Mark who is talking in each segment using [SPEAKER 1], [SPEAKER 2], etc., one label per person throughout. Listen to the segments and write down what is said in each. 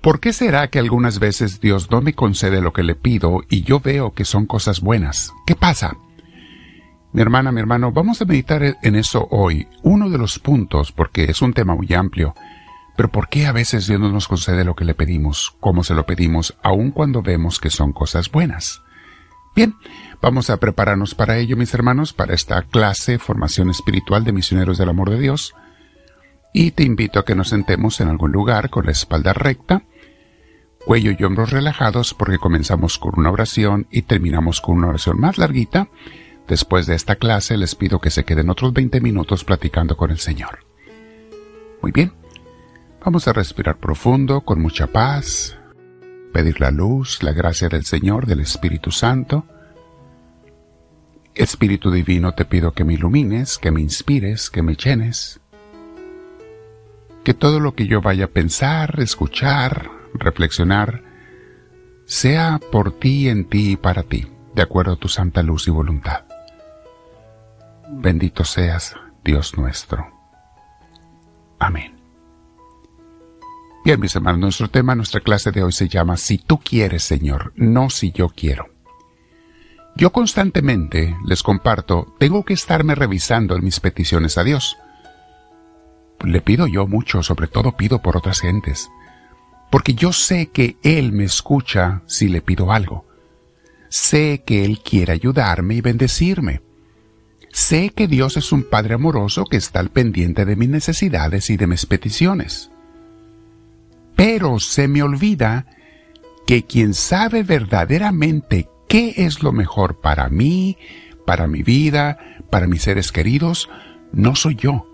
[SPEAKER 1] ¿Por qué será que algunas veces Dios no me concede lo que le pido y yo veo que son cosas buenas? ¿Qué pasa? Mi hermana, mi hermano, vamos a meditar en eso hoy. Uno de los puntos, porque es un tema muy amplio. Pero ¿por qué a veces Dios no nos concede lo que le pedimos, como se lo pedimos, aun cuando vemos que son cosas buenas? Bien, vamos a prepararnos para ello, mis hermanos, para esta clase, formación espiritual de misioneros del amor de Dios. Y te invito a que nos sentemos en algún lugar con la espalda recta, cuello y hombros relajados, porque comenzamos con una oración y terminamos con una oración más larguita Después de esta clase les pido que se queden otros 20 minutos platicando con el Señor. Muy bien, vamos a respirar profundo, con mucha paz, pedir la luz, la gracia del Señor, del Espíritu Santo. Espíritu Divino, te pido que me ilumines, que me inspires, que me llenes. Que todo lo que yo vaya a pensar, escuchar, reflexionar, sea por ti, en ti y para ti, de acuerdo a tu santa luz y voluntad. Bendito seas, Dios nuestro. Amén. Bien, mis hermanos, nuestro tema, nuestra clase de hoy se llama Si tú quieres, Señor, no si yo quiero. Yo constantemente, les comparto, tengo que estarme revisando en mis peticiones a Dios. Le pido yo mucho, sobre todo pido por otras gentes, porque yo sé que Él me escucha si le pido algo. Sé que Él quiere ayudarme y bendecirme. Sé que Dios es un Padre amoroso que está al pendiente de mis necesidades y de mis peticiones. Pero se me olvida que quien sabe verdaderamente qué es lo mejor para mí, para mi vida, para mis seres queridos, no soy yo,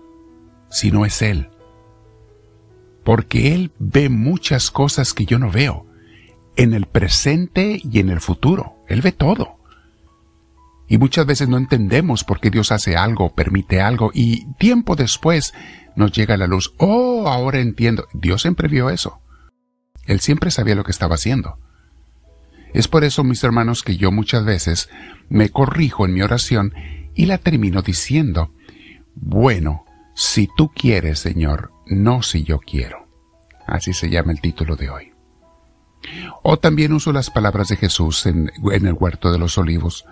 [SPEAKER 1] sino es Él. Porque Él ve muchas cosas que yo no veo, en el presente y en el futuro. Él ve todo. Y muchas veces no entendemos por qué Dios hace algo, permite algo, y tiempo después nos llega la luz. Oh, ahora entiendo. Dios siempre vio eso. Él siempre sabía lo que estaba haciendo. Es por eso, mis hermanos, que yo muchas veces me corrijo en mi oración y la termino diciendo, bueno, si tú quieres, Señor, no si yo quiero. Así se llama el título de hoy. O también uso las palabras de Jesús en, el huerto de los olivos,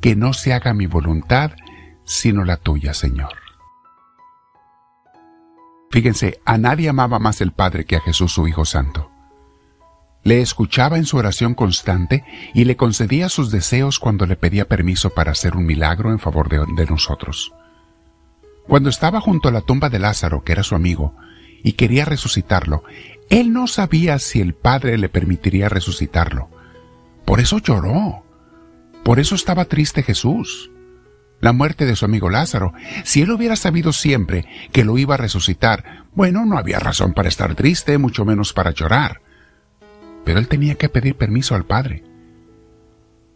[SPEAKER 1] que no se haga mi voluntad, sino la tuya, Señor. Fíjense, a nadie amaba más el Padre que a Jesús su Hijo Santo. Le escuchaba en su oración constante y le concedía sus deseos cuando le pedía permiso para hacer un milagro en favor de, nosotros. Cuando estaba junto a la tumba de Lázaro, que era su amigo, y quería resucitarlo, él no sabía si el Padre le permitiría resucitarlo. Por eso lloró. Por eso estaba triste Jesús. La muerte de su amigo Lázaro. Si él hubiera sabido siempre que lo iba a resucitar, bueno, no había razón para estar triste, mucho menos para llorar. Pero él tenía que pedir permiso al Padre.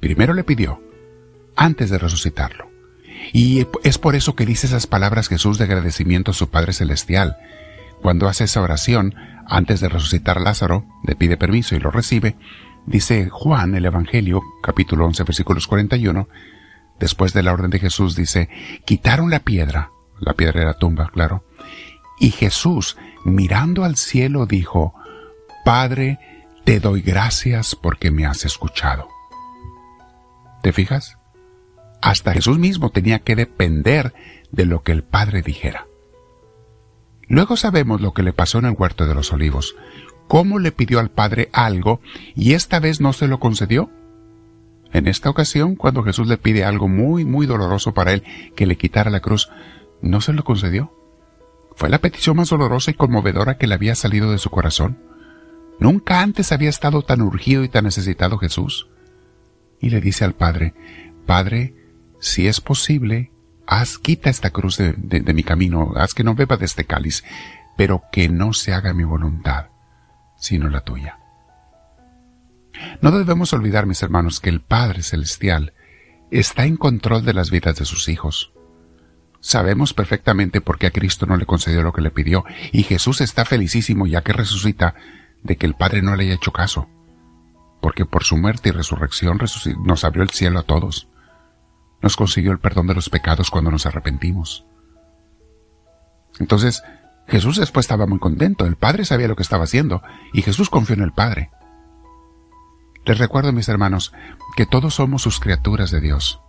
[SPEAKER 1] Primero le pidió, antes de resucitarlo. Y es por eso que dice esas palabras Jesús de agradecimiento a su Padre Celestial. Cuando hace esa oración, antes de resucitar Lázaro, le pide permiso y lo recibe, Dice Juan, el Evangelio, capítulo 11, versículos 41, después de la orden de Jesús, dice, quitaron la piedra, la piedra de la tumba, claro, y Jesús, mirando al cielo, dijo, Padre, te doy gracias porque me has escuchado. ¿Te fijas? Hasta Jesús mismo tenía que depender de lo que el Padre dijera. Luego sabemos lo que le pasó en el huerto de los olivos cómo le pidió al Padre algo y esta vez no se lo concedió? En esta ocasión, cuando Jesús le pide algo muy, muy doloroso para él, que le quitara la cruz, no se lo concedió. Fue la petición más dolorosa y conmovedora que le había salido de su corazón. Nunca antes había estado tan urgido y tan necesitado Jesús. Y le dice al Padre, Padre, si es posible, haz quita esta cruz de, de mi camino, haz que no beba de este cáliz, pero que no se haga mi voluntad, sino la tuya. No debemos olvidar, mis hermanos, que el Padre Celestial está en control de las vidas de sus hijos. Sabemos perfectamente por qué a Cristo no le concedió lo que le pidió, y Jesús está felicísimo ya que resucita de que el Padre no le haya hecho caso, porque por su muerte y resurrección nos abrió el cielo a todos, nos consiguió el perdón de los pecados cuando nos arrepentimos. Entonces, Jesús después estaba muy contento, el Padre sabía lo que estaba haciendo y Jesús confió en el Padre. Les recuerdo, mis hermanos, que todos somos sus criaturas de Dios,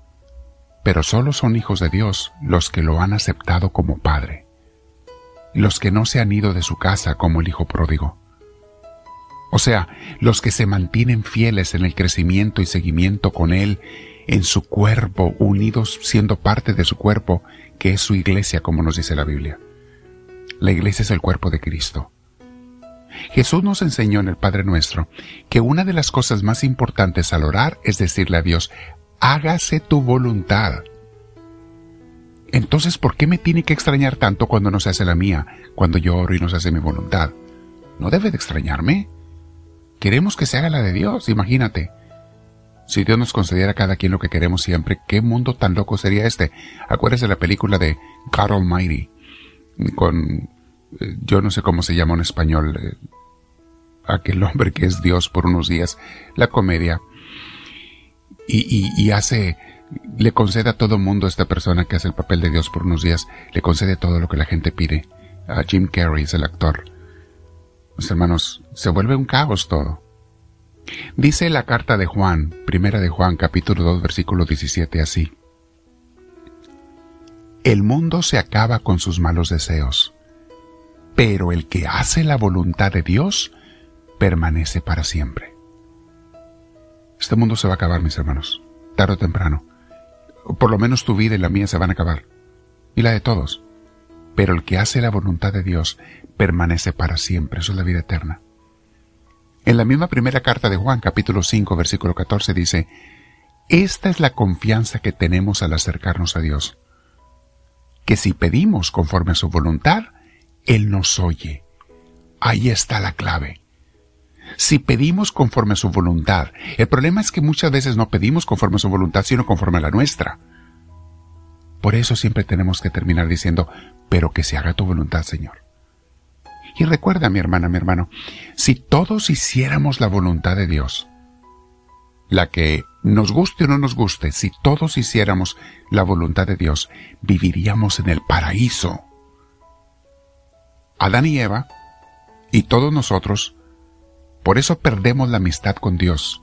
[SPEAKER 1] pero solo son hijos de Dios los que lo han aceptado como Padre, los que no se han ido de su casa como el Hijo pródigo. O sea, los que se mantienen fieles en el crecimiento y seguimiento con Él en su cuerpo, unidos siendo parte de su cuerpo, que es su iglesia, como nos dice la Biblia. La iglesia es el cuerpo de Cristo. Jesús nos enseñó en el Padre Nuestro que una de las cosas más importantes al orar es decirle a Dios, hágase tu voluntad. Entonces, ¿por qué me tiene que extrañar tanto cuando no se hace la mía, cuando yo oro y no se hace mi voluntad? No debe de extrañarme. Queremos que se haga la de Dios, imagínate. Si Dios nos concediera a cada quien lo que queremos siempre, ¿qué mundo tan loco sería este? Acuérdese de la película de God Almighty con, eh, yo no sé cómo se llama en español, eh, aquel hombre que es Dios por unos días, la comedia, y, y, hace, le concede a todo mundo, esta persona que hace el papel de Dios por unos días, le concede todo lo que la gente pide. A Jim Carrey es el actor. Mis hermanos, se vuelve un caos todo. Dice la carta de Juan, primera de Juan, capítulo 2, versículo 17, así. El mundo se acaba con sus malos deseos, pero el que hace la voluntad de Dios permanece para siempre. Este mundo se va a acabar, mis hermanos, tarde o temprano. Por lo menos tu vida y la mía se van a acabar, y la de todos. Pero el que hace la voluntad de Dios permanece para siempre, eso es la vida eterna. En la misma primera carta de Juan, capítulo 5, versículo 14, dice, Esta es la confianza que tenemos al acercarnos a Dios que si pedimos conforme a su voluntad, Él nos oye. Ahí está la clave. Si pedimos conforme a su voluntad, el problema es que muchas veces no pedimos conforme a su voluntad, sino conforme a la nuestra. Por eso siempre tenemos que terminar diciendo, pero que se haga tu voluntad, Señor. Y recuerda, mi hermana, mi hermano, si todos hiciéramos la voluntad de Dios, la que nos guste o no nos guste, si todos hiciéramos la voluntad de Dios, viviríamos en el paraíso. Adán y Eva, y todos nosotros, por eso perdemos la amistad con Dios.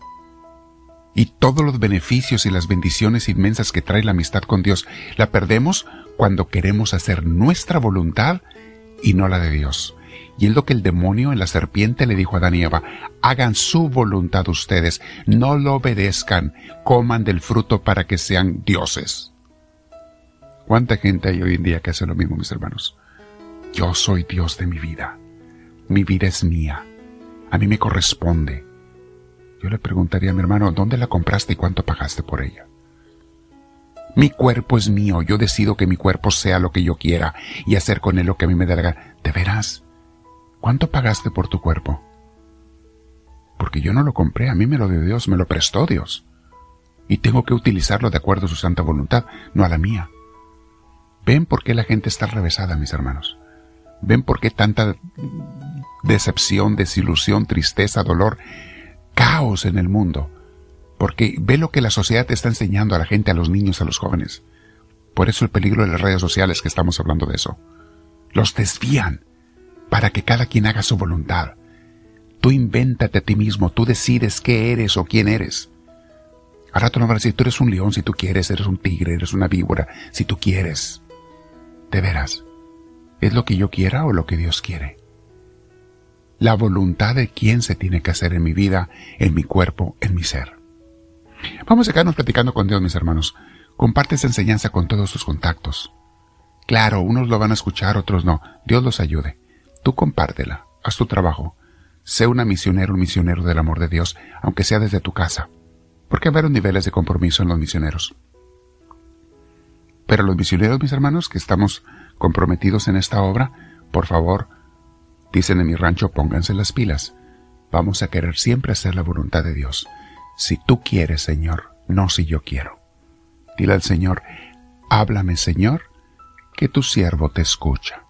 [SPEAKER 1] Y todos los beneficios y las bendiciones inmensas que trae la amistad con Dios, la perdemos cuando queremos hacer nuestra voluntad y no la de Dios. Y es lo que el demonio en la serpiente le dijo a Adán Eva, hagan su voluntad ustedes, no lo obedezcan, coman del fruto para que sean dioses. ¿Cuánta gente hay hoy en día que hace lo mismo, mis hermanos? Yo soy Dios de mi vida. Mi vida es mía. A mí me corresponde. Yo le preguntaría a mi hermano, ¿dónde la compraste y cuánto pagaste por ella? Mi cuerpo es mío, yo decido que mi cuerpo sea lo que yo quiera y hacer con él lo que a mí me dé la gana. ¿De veras? ¿Cuánto pagaste por tu cuerpo? Porque yo no lo compré, a mí me lo dio Dios, me lo prestó Dios. Y tengo que utilizarlo de acuerdo a su santa voluntad, no a la mía. ¿Ven por qué la gente está revesada, mis hermanos? ¿Ven por qué tanta decepción, desilusión, tristeza, dolor, caos en el mundo? Porque ve lo que la sociedad te está enseñando a la gente, a los niños, a los jóvenes. Por eso el peligro de las redes sociales que estamos hablando de eso. Los desvían para que cada quien haga su voluntad. Tú invéntate a ti mismo, tú decides qué eres o quién eres. Al rato no van a decir, tú eres un león si tú quieres, eres un tigre, eres una víbora si tú quieres. De veras, ¿es lo que yo quiera o lo que Dios quiere? La voluntad de quién se tiene que hacer en mi vida, en mi cuerpo, en mi ser. Vamos a quedarnos platicando con Dios, mis hermanos. Comparte esa enseñanza con todos tus contactos. Claro, unos lo van a escuchar, otros no. Dios los ayude. Tú compártela, haz tu trabajo. Sé una misionero, un misionero del amor de Dios, aunque sea desde tu casa. Porque hay varios niveles de compromiso en los misioneros. Pero los misioneros, mis hermanos, que estamos comprometidos en esta obra, por favor, dicen en mi rancho, pónganse las pilas. Vamos a querer siempre hacer la voluntad de Dios. Si tú quieres, Señor, no si yo quiero. Dile al Señor, háblame, Señor, que tu siervo te escucha.